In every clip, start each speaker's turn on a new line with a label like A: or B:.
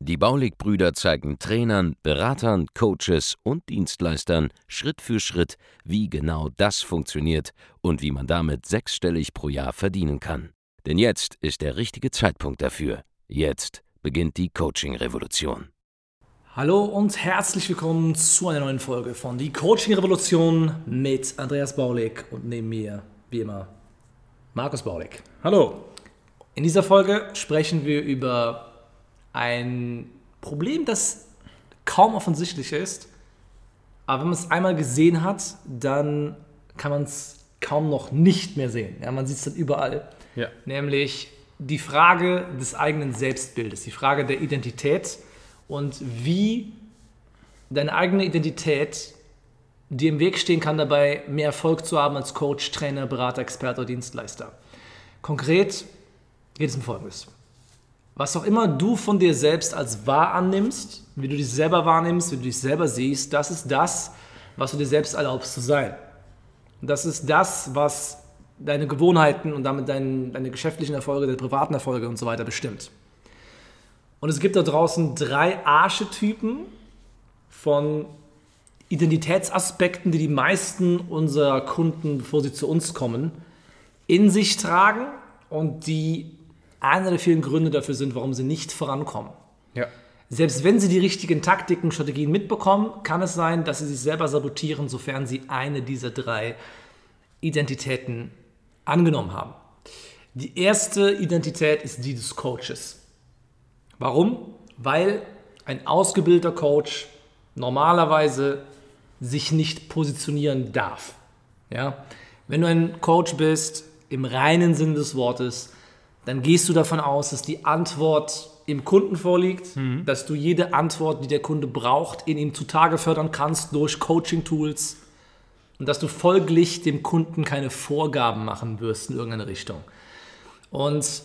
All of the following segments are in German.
A: Die Baulig-Brüder zeigen Trainern, Beratern, Coaches und Dienstleistern Schritt für Schritt, wie genau das funktioniert und wie man damit sechsstellig pro Jahr verdienen kann. Denn jetzt ist der richtige Zeitpunkt dafür. Jetzt beginnt die Coaching-Revolution.
B: Hallo und herzlich willkommen zu einer neuen Folge von Die Coaching Revolution mit Andreas Baulig und neben mir, wie immer, Markus Baulig.
C: Hallo.
B: In dieser Folge sprechen wir über ein Problem, das kaum offensichtlich ist, aber wenn man es einmal gesehen hat, dann kann man es kaum noch nicht mehr sehen. Ja, man sieht es dann überall.
C: Ja.
B: Nämlich die Frage des eigenen Selbstbildes, die Frage der Identität und wie deine eigene Identität dir im Weg stehen kann, dabei mehr Erfolg zu haben als Coach, Trainer, Berater, Experte oder Dienstleister. Konkret geht es um Folgendes. Was auch immer du von dir selbst als wahr annimmst, wie du dich selber wahrnimmst, wie du dich selber siehst, das ist das, was du dir selbst erlaubst zu sein. Das ist das, was deine Gewohnheiten und damit dein, deine geschäftlichen Erfolge, deine privaten Erfolge und so weiter bestimmt. Und es gibt da draußen drei Archetypen von Identitätsaspekten, die die meisten unserer Kunden, bevor sie zu uns kommen, in sich tragen und die einer der vielen Gründe dafür sind, warum sie nicht vorankommen.
C: Ja.
B: Selbst wenn sie die richtigen Taktiken, Strategien mitbekommen, kann es sein, dass sie sich selber sabotieren, sofern sie eine dieser drei Identitäten angenommen haben. Die erste Identität ist die des Coaches. Warum? Weil ein ausgebildeter Coach normalerweise sich nicht positionieren darf. Ja? Wenn du ein Coach bist, im reinen Sinn des Wortes, dann gehst du davon aus, dass die Antwort im Kunden vorliegt, mhm. dass du jede Antwort, die der Kunde braucht, in ihm zutage fördern kannst durch Coaching-Tools und dass du folglich dem Kunden keine Vorgaben machen wirst in irgendeine Richtung. Und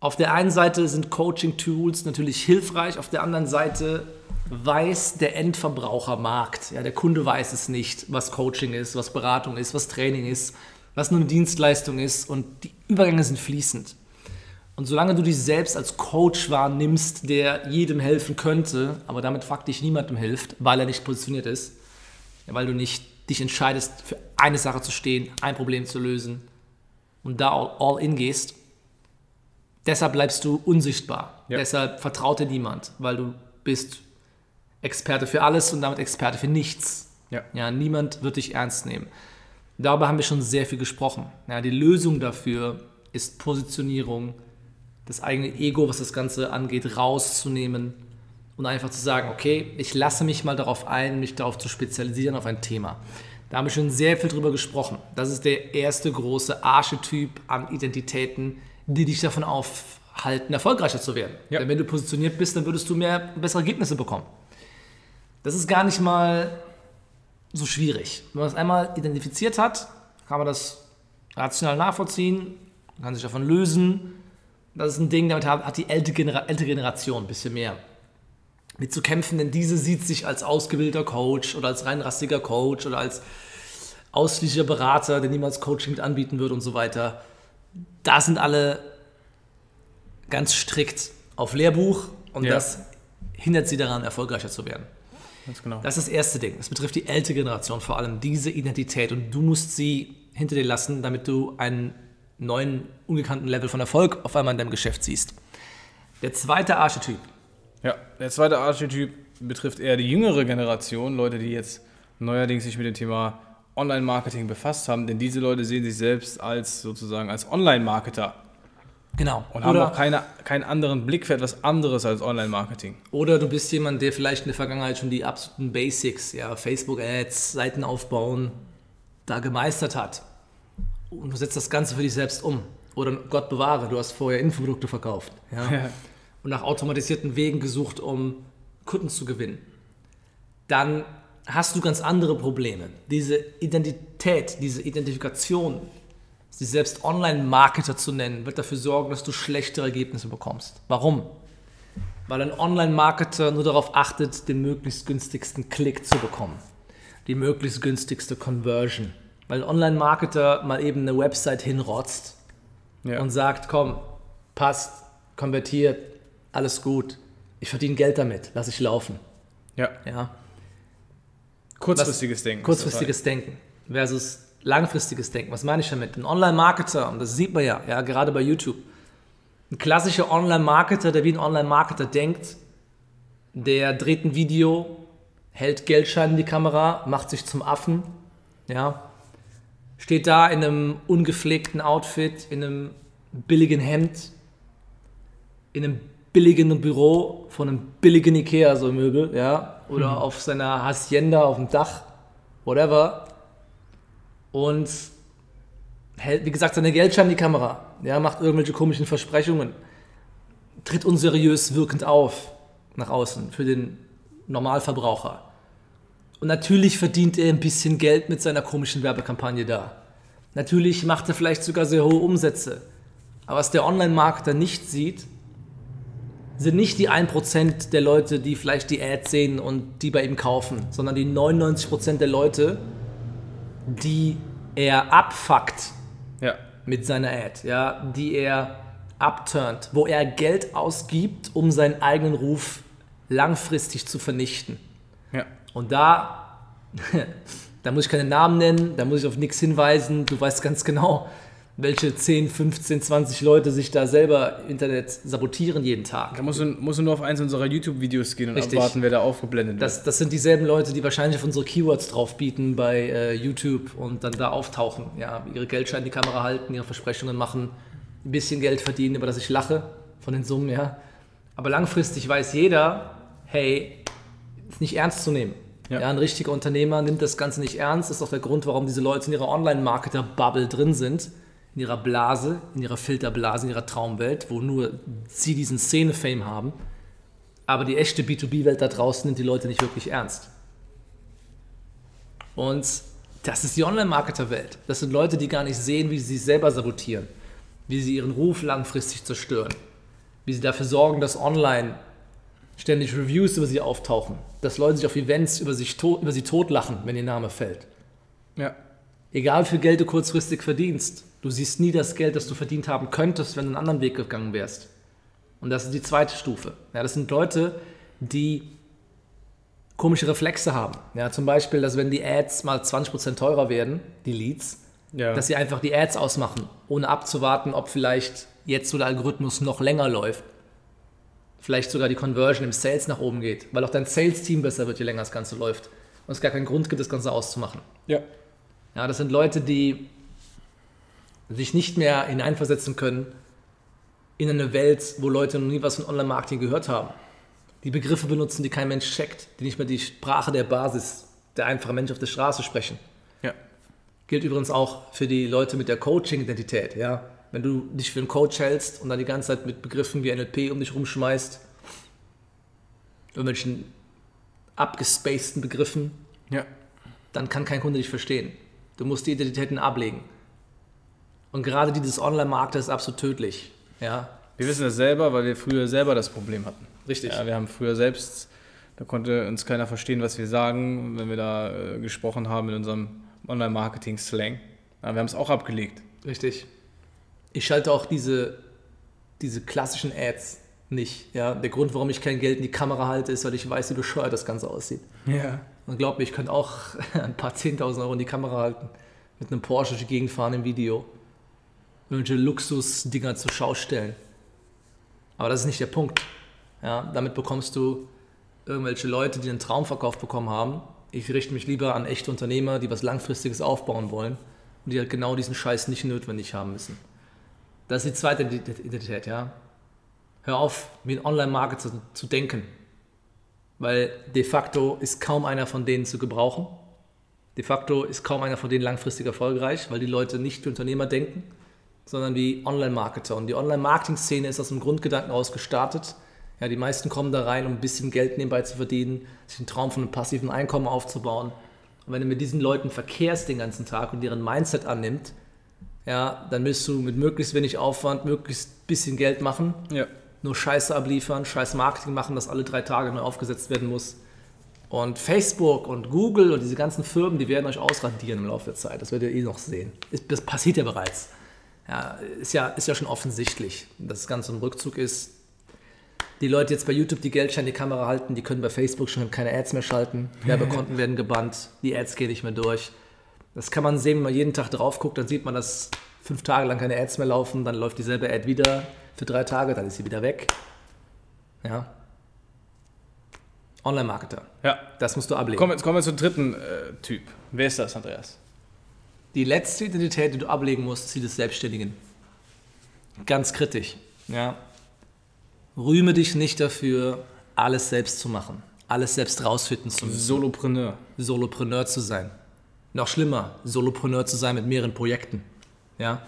B: auf der einen Seite sind Coaching-Tools natürlich hilfreich, auf der anderen Seite weiß der Endverbrauchermarkt, ja, der Kunde weiß es nicht, was Coaching ist, was Beratung ist, was Training ist, was nur eine Dienstleistung ist und die Übergänge sind fließend. Und solange du dich selbst als Coach wahrnimmst, der jedem helfen könnte, aber damit faktisch niemandem hilft, weil er nicht positioniert ist, weil du nicht dich entscheidest, für eine Sache zu stehen, ein Problem zu lösen und da all, in gehst, deshalb bleibst du unsichtbar. Ja. Deshalb vertraut dir niemand, weil du bist Experte für alles und damit Experte für nichts. Ja. ja niemand wird dich ernst nehmen. Darüber haben wir schon sehr viel gesprochen. Ja, die Lösung dafür ist Positionierung, das eigene Ego, was das Ganze angeht, rauszunehmen und einfach zu sagen, okay, ich lasse mich mal darauf ein, mich darauf zu spezialisieren auf ein Thema. Da haben wir schon sehr viel drüber gesprochen. Das ist der erste große Archetyp an Identitäten, die dich davon aufhalten, erfolgreicher zu werden. Ja. Denn wenn du positioniert bist, dann würdest du mehr bessere Ergebnisse bekommen. Das ist gar nicht mal so schwierig. Wenn man es einmal identifiziert hat, kann man das rational nachvollziehen, kann sich davon lösen. Das ist ein Ding, damit hat die ältere, Generation ein bisschen mehr mit zu kämpfen, denn diese sieht sich als ausgebildeter Coach oder als reinrastiger Coach oder als ausschließlicher Berater, der niemals Coaching mit anbieten wird und so weiter. Da sind alle ganz strikt auf Lehrbuch und ja. das hindert sie daran, erfolgreicher zu werden. Ganz genau. Das ist das erste Ding. Das betrifft die ältere Generation vor allem, diese Identität. Und du musst sie hinter dir lassen, damit du einen neuen, ungekannten Level von Erfolg auf einmal in deinem Geschäft siehst. Der zweite Archetyp.
C: Ja, der zweite Archetyp betrifft eher die jüngere Generation, Leute, die jetzt neuerdings sich mit dem Thema Online-Marketing befasst haben, denn diese Leute sehen sich selbst als sozusagen als Online-Marketer.
B: Genau.
C: Und haben auch keine, keinen anderen Blick für etwas anderes als Online-Marketing.
B: Oder du bist jemand, der vielleicht in der Vergangenheit schon die absoluten Basics, ja, Facebook-Ads, Seiten aufbauen, da gemeistert hat. Und du setzt das Ganze für dich selbst um. Oder Gott bewahre, du hast vorher Infoprodukte verkauft. Ja? ja. Und nach automatisierten Wegen gesucht, um Kunden zu gewinnen. Dann hast du ganz andere Probleme. Diese Identität, diese Identifikation, sich selbst Online-Marketer zu nennen, wird dafür sorgen, dass du schlechtere Ergebnisse bekommst. Warum? Weil ein Online-Marketer nur darauf achtet, den möglichst günstigsten Klick zu bekommen, die möglichst günstigste Conversion. Weil ein Online-Marketer mal eben eine Website hinrotzt
C: Ja.
B: und sagt, komm, passt, konvertiert, alles gut, ich verdiene Geld damit, lass ich laufen.
C: ja.
B: Ja?
C: Kurzfristiges Denken.
B: Kurzfristiges Denken versus langfristiges Denken. Was meine ich damit? Ein Online-Marketer, und das sieht man ja, ja, gerade bei YouTube. Ein klassischer Online-Marketer, der wie ein Online-Marketer denkt, der dreht ein Video, hält Geldschein in die Kamera, macht sich zum Affen, ja, steht da in einem ungepflegten Outfit, in einem billigen Hemd, in einem billigen Büro von einem billigen Ikea, so Möbel, ja, oder auf seiner Hacienda auf dem Dach, whatever, und hält, wie gesagt, seine Geldschein in die Kamera, ja, macht irgendwelche komischen Versprechungen, tritt unseriös wirkend auf nach außen für den Normalverbraucher. Und natürlich verdient er ein bisschen Geld mit seiner komischen Werbekampagne da. Natürlich macht er vielleicht sogar sehr hohe Umsätze. Aber was der Online-Marketer nicht sieht, sind nicht die 1% der Leute, die vielleicht die Ads sehen und die bei ihm kaufen, sondern die 99% der Leute, die er abfuckt
C: Ja.
B: mit seiner Ad, ja, die er abturnt, wo er Geld ausgibt, um seinen eigenen Ruf langfristig zu vernichten.
C: Ja.
B: Und da, da muss ich keine Namen nennen, da muss ich auf nichts hinweisen. Du weißt ganz genau, welche 10, 15, 20 Leute sich da selber im Internet sabotieren jeden Tag.
C: Da musst du, musst du nur auf eins unserer YouTube-Videos gehen und
B: Richtig.
C: abwarten, wer da aufgeblendet wird.
B: Das, das sind dieselben Leute, die wahrscheinlich auf unsere Keywords drauf bieten bei äh, YouTube und dann da auftauchen. Ja, ihre Geldscheine in die Kamera halten, ihre Versprechungen machen, ein bisschen Geld verdienen, über das ich lache von den Summen, ja. Aber langfristig weiß jeder, hey, ist nicht ernst zu nehmen.
C: Ja.
B: Ja. ein richtiger Unternehmer nimmt das Ganze nicht ernst. Das ist auch der Grund, warum diese Leute in ihrer Online-Marketer-Bubble drin sind, in ihrer Blase, in ihrer Filterblase, in ihrer Traumwelt, wo nur sie diesen Szene-Fame haben. Aber die echte B2B-Welt da draußen nimmt die Leute nicht wirklich ernst. Und das ist die Online-Marketer-Welt. Das sind Leute, die gar nicht sehen, wie sie sich selber sabotieren, wie sie ihren Ruf langfristig zerstören, wie sie dafür sorgen, dass online ständig Reviews über sie auftauchen, dass Leute sich auf Events über, sich tot, über sie totlachen, wenn ihr Name fällt.
C: ja.
B: Egal wie viel Geld du kurzfristig verdienst, du siehst nie das Geld, das du verdient haben könntest, wenn du einen anderen Weg gegangen wärst. Und das ist die zweite Stufe. Ja, das sind Leute, die komische Reflexe haben. Ja, zum Beispiel, dass wenn die Ads mal 20% teurer werden, die Leads,
C: Ja.
B: dass sie einfach die Ads ausmachen, ohne abzuwarten, ob vielleicht jetzt so der Algorithmus noch länger läuft. Vielleicht sogar die Conversion im Sales nach oben geht, weil auch dein Sales-Team besser wird, je länger das Ganze läuft. Und es gar keinen Grund gibt, das Ganze auszumachen.
C: ja.
B: Ja, das sind Leute, die sich nicht mehr hineinversetzen können in eine Welt, wo Leute noch nie was von Online-Marketing gehört haben. Die Begriffe benutzen, die kein Mensch checkt, die nicht mehr die Sprache der Basis, der einfache Mensch auf der Straße sprechen.
C: Ja.
B: Gilt übrigens auch für die Leute mit der Coaching-Identität. Ja? Wenn du dich für einen Coach hältst und dann die ganze Zeit mit Begriffen wie NLP um dich rumschmeißt, irgendwelchen abgespaceden Begriffen,
C: Ja.
B: dann kann kein Kunde dich verstehen. Du musst die Identitäten ablegen. Und gerade dieses Online-Markt ist absolut tödlich. Ja,
C: Wir wissen das selber, weil wir früher selber das Problem hatten.
B: richtig.
C: Ja, wir haben früher selbst, da konnte uns keiner verstehen, was wir sagen, wenn wir da äh, gesprochen haben in unserem Online-Marketing-Slang. Ja, wir haben es auch abgelegt.
B: Richtig. Ich schalte auch diese, diese klassischen Ads nicht. Ja, der Grund, warum ich kein Geld in die Kamera halte, ist, weil ich weiß, wie bescheuert das Ganze aussieht.
C: Ja.
B: Und glaub mir, ich könnte auch ein paar 10.000 Euro in die Kamera halten, mit einem Porsche durch die Gegend fahren im Video, irgendwelche Luxusdinger zur Schau stellen. Aber das ist nicht der Punkt. Ja, damit bekommst du irgendwelche Leute, die einen Traumverkauf bekommen haben. Ich richte mich lieber an echte Unternehmer, die was Langfristiges aufbauen wollen und die halt genau diesen Scheiß nicht notwendig haben müssen. Das ist die zweite Identität, ja. Hör auf, wie ein Online-Marketer zu, zu denken. Weil de facto ist kaum einer von denen zu gebrauchen. De facto ist kaum einer von denen langfristig erfolgreich, weil die Leute nicht wie Unternehmer denken, sondern wie Online-Marketer. Und die Online-Marketing-Szene ist aus dem Grundgedanken aus gestartet, Ja, die meisten kommen da rein, um ein bisschen Geld nebenbei zu verdienen, sich einen Traum von einem passiven Einkommen aufzubauen. Und wenn du mit diesen Leuten verkehrst den ganzen Tag und deren Mindset annimmt, ja, dann willst du mit möglichst wenig Aufwand möglichst bisschen Geld machen,
C: Ja.
B: nur Scheiße abliefern, Scheiß Marketing machen, das alle drei Tage neu aufgesetzt werden muss. Und Facebook und Google und diese ganzen Firmen, die werden euch ausradieren im Laufe der Zeit. Das werdet ihr eh noch sehen. Das passiert ja bereits. Ja, ist ja, ist ja schon offensichtlich, dass das Ganze ein Rückzug ist. Die Leute jetzt bei YouTube, die Geldscheine in die Kamera halten, die können bei Facebook schon keine Ads mehr schalten. Werbekonten werden gebannt, die Ads gehen nicht mehr durch. Das kann man sehen, wenn man jeden Tag drauf guckt, dann sieht man, dass fünf Tage lang keine Ads mehr laufen, dann läuft dieselbe Ad wieder für drei Tage, dann ist sie wieder weg. Ja. Online-Marketer.
C: Ja.
B: Das musst du ablegen.
C: Kommen wir, kommen wir zum dritten äh, Typ. Wer ist das, Andreas?
B: Die letzte Identität, die du ablegen musst, ist die des Selbstständigen. Ganz kritisch. Ja. Rühme dich nicht dafür, alles selbst zu machen, alles selbst rausfinden zu müssen,
C: Solopreneur.
B: Solopreneur zu sein. Noch schlimmer, Solopreneur zu sein mit mehreren Projekten. Ja.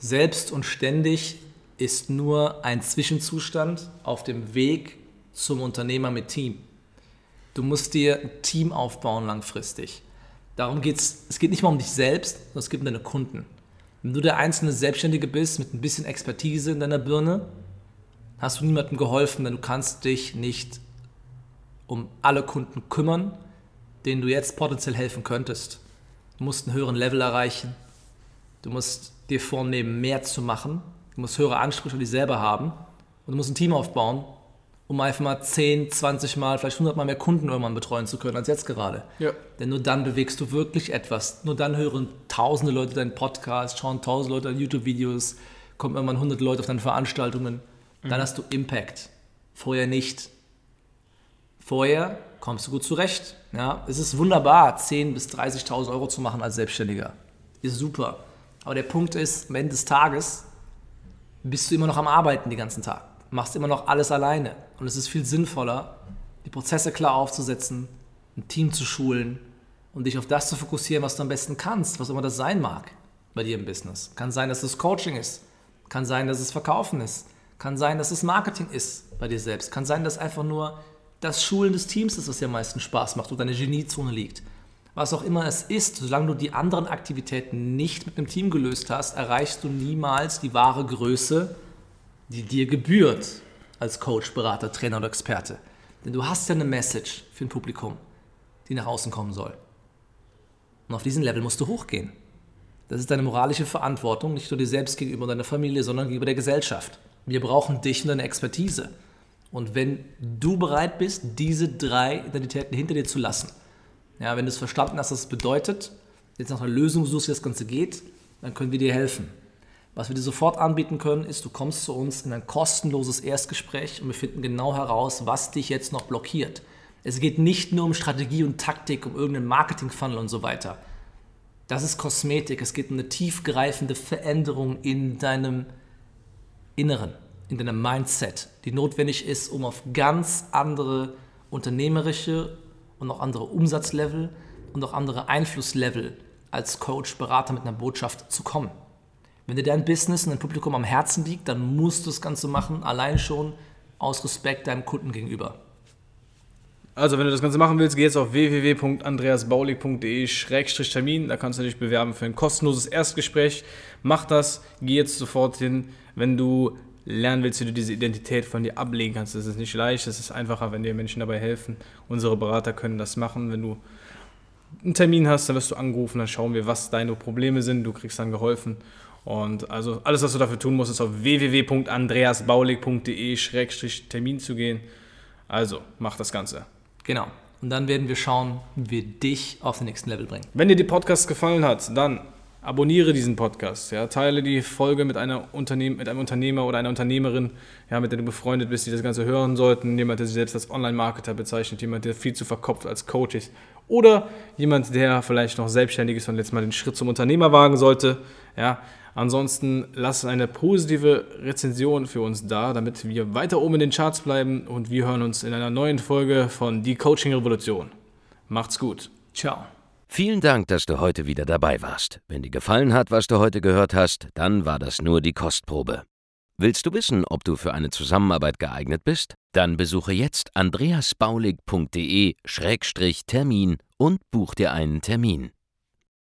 B: Selbst und ständig ist nur ein Zwischenzustand auf dem Weg zum Unternehmer mit Team. Du musst dir ein Team aufbauen langfristig. Darum geht es, es geht nicht mal um dich selbst, sondern es geht um deine Kunden. Wenn du der einzelne Selbstständige bist mit ein bisschen Expertise in deiner Birne, hast du niemandem geholfen, denn du kannst dich nicht um alle Kunden kümmern, denen du jetzt potenziell helfen könntest. Du musst einen höheren Level erreichen. Du musst dir vornehmen, mehr zu machen. Du musst höhere Ansprüche an dich selber haben. Und du musst ein Team aufbauen, um einfach mal 10, 20 Mal, vielleicht 100 Mal mehr Kunden irgendwann betreuen zu können als jetzt gerade.
C: Ja.
B: Denn nur dann bewegst du wirklich etwas. Nur dann hören tausende Leute deinen Podcast, schauen tausende Leute deine YouTube-Videos, kommen irgendwann 100 Leute auf deine Veranstaltungen. Dann hast du Impact. Vorher nicht. Vorher kommst du gut zurecht. Ja, es ist wunderbar, 10.000 bis 30.000 Euro zu machen als Selbstständiger. Ist super. Aber der Punkt ist, am Ende des Tages bist du immer noch am Arbeiten den ganzen Tag. Machst immer noch alles alleine. Und es ist viel sinnvoller, die Prozesse klar aufzusetzen, ein Team zu schulen und dich auf das zu fokussieren, was du am besten kannst, was immer das sein mag bei dir im Business. Kann sein, dass es Coaching ist. Kann sein, dass es Verkaufen ist. Kann sein, dass es Marketing ist bei dir selbst. Kann sein, dass einfach nur das Schulen des Teams ist, was dir am meisten Spaß macht, wo deine Geniezone liegt. Was auch immer es ist, solange du die anderen Aktivitäten nicht mit einem Team gelöst hast, erreichst du niemals die wahre Größe, die dir gebührt als Coach, Berater, Trainer oder Experte. Denn du hast ja eine Message für ein Publikum, die nach außen kommen soll. Und auf diesem Level musst du hochgehen. Das ist deine moralische Verantwortung, nicht nur dir selbst gegenüber deiner Familie, sondern gegenüber der Gesellschaft. Wir brauchen dich und deine Expertise. Und wenn du bereit bist, diese drei Identitäten hinter dir zu lassen, ja, wenn du es verstanden hast, was es bedeutet, jetzt nach einer Lösung suchst, wie das Ganze geht, dann können wir dir helfen. Was wir dir sofort anbieten können, ist, du kommst zu uns in ein kostenloses Erstgespräch und wir finden genau heraus, was dich jetzt noch blockiert. Es geht nicht nur um Strategie und Taktik, um irgendeinen Marketing-Funnel und so weiter. Das ist Kosmetik. Es geht um eine tiefgreifende Veränderung in deinem Inneren, in deinem Mindset, die notwendig ist, um auf ganz andere unternehmerische und auch andere Umsatzlevel und auch andere Einflusslevel als Coach, Berater mit einer Botschaft zu kommen. Wenn dir dein Business und dein Publikum am Herzen liegt, dann musst du das Ganze machen, allein schon aus Respekt deinem Kunden gegenüber.
C: Also, wenn du das Ganze machen willst, geh jetzt auf www.andreasbaulig.de-termin. Da kannst du dich bewerben für ein kostenloses Erstgespräch. Mach das, geh jetzt sofort hin. Wenn du lernen willst, wie du diese Identität von dir ablegen kannst, das ist nicht leicht, das ist einfacher, wenn dir Menschen dabei helfen. Unsere Berater können das machen. Wenn du einen Termin hast, dann wirst du angerufen, dann schauen wir, was deine Probleme sind. Du kriegst dann geholfen. Und also alles, was du dafür tun musst, ist auf www.andreasbaulig.de-termin zu gehen. Also, mach das Ganze.
B: Genau. Und dann werden wir schauen, wie wir dich auf den nächsten Level bringen.
C: Wenn dir die Podcast gefallen hat, dann abonniere diesen Podcast. Ja, teile die Folge mit, einer Unternehm mit einem Unternehmer oder einer Unternehmerin, ja, mit der du befreundet bist, die das Ganze hören sollten. Jemand, der sich selbst als Online-Marketer bezeichnet, jemand, der viel zu verkopft als Coach ist. Oder jemand, der vielleicht noch selbstständig ist und jetzt mal den Schritt zum Unternehmer wagen sollte. Ja, Ansonsten lass eine positive Rezension für uns da, damit wir weiter oben in den Charts bleiben und wir hören uns in einer neuen Folge von Die Coaching Revolution. Macht's gut.
B: Ciao.
A: Vielen Dank, dass du heute wieder dabei warst. Wenn dir gefallen hat, was du heute gehört hast, dann war das nur die Kostprobe. Willst du wissen, ob du für eine Zusammenarbeit geeignet bist? Dann besuche jetzt andreasbaulig.de-termin und buch dir einen Termin.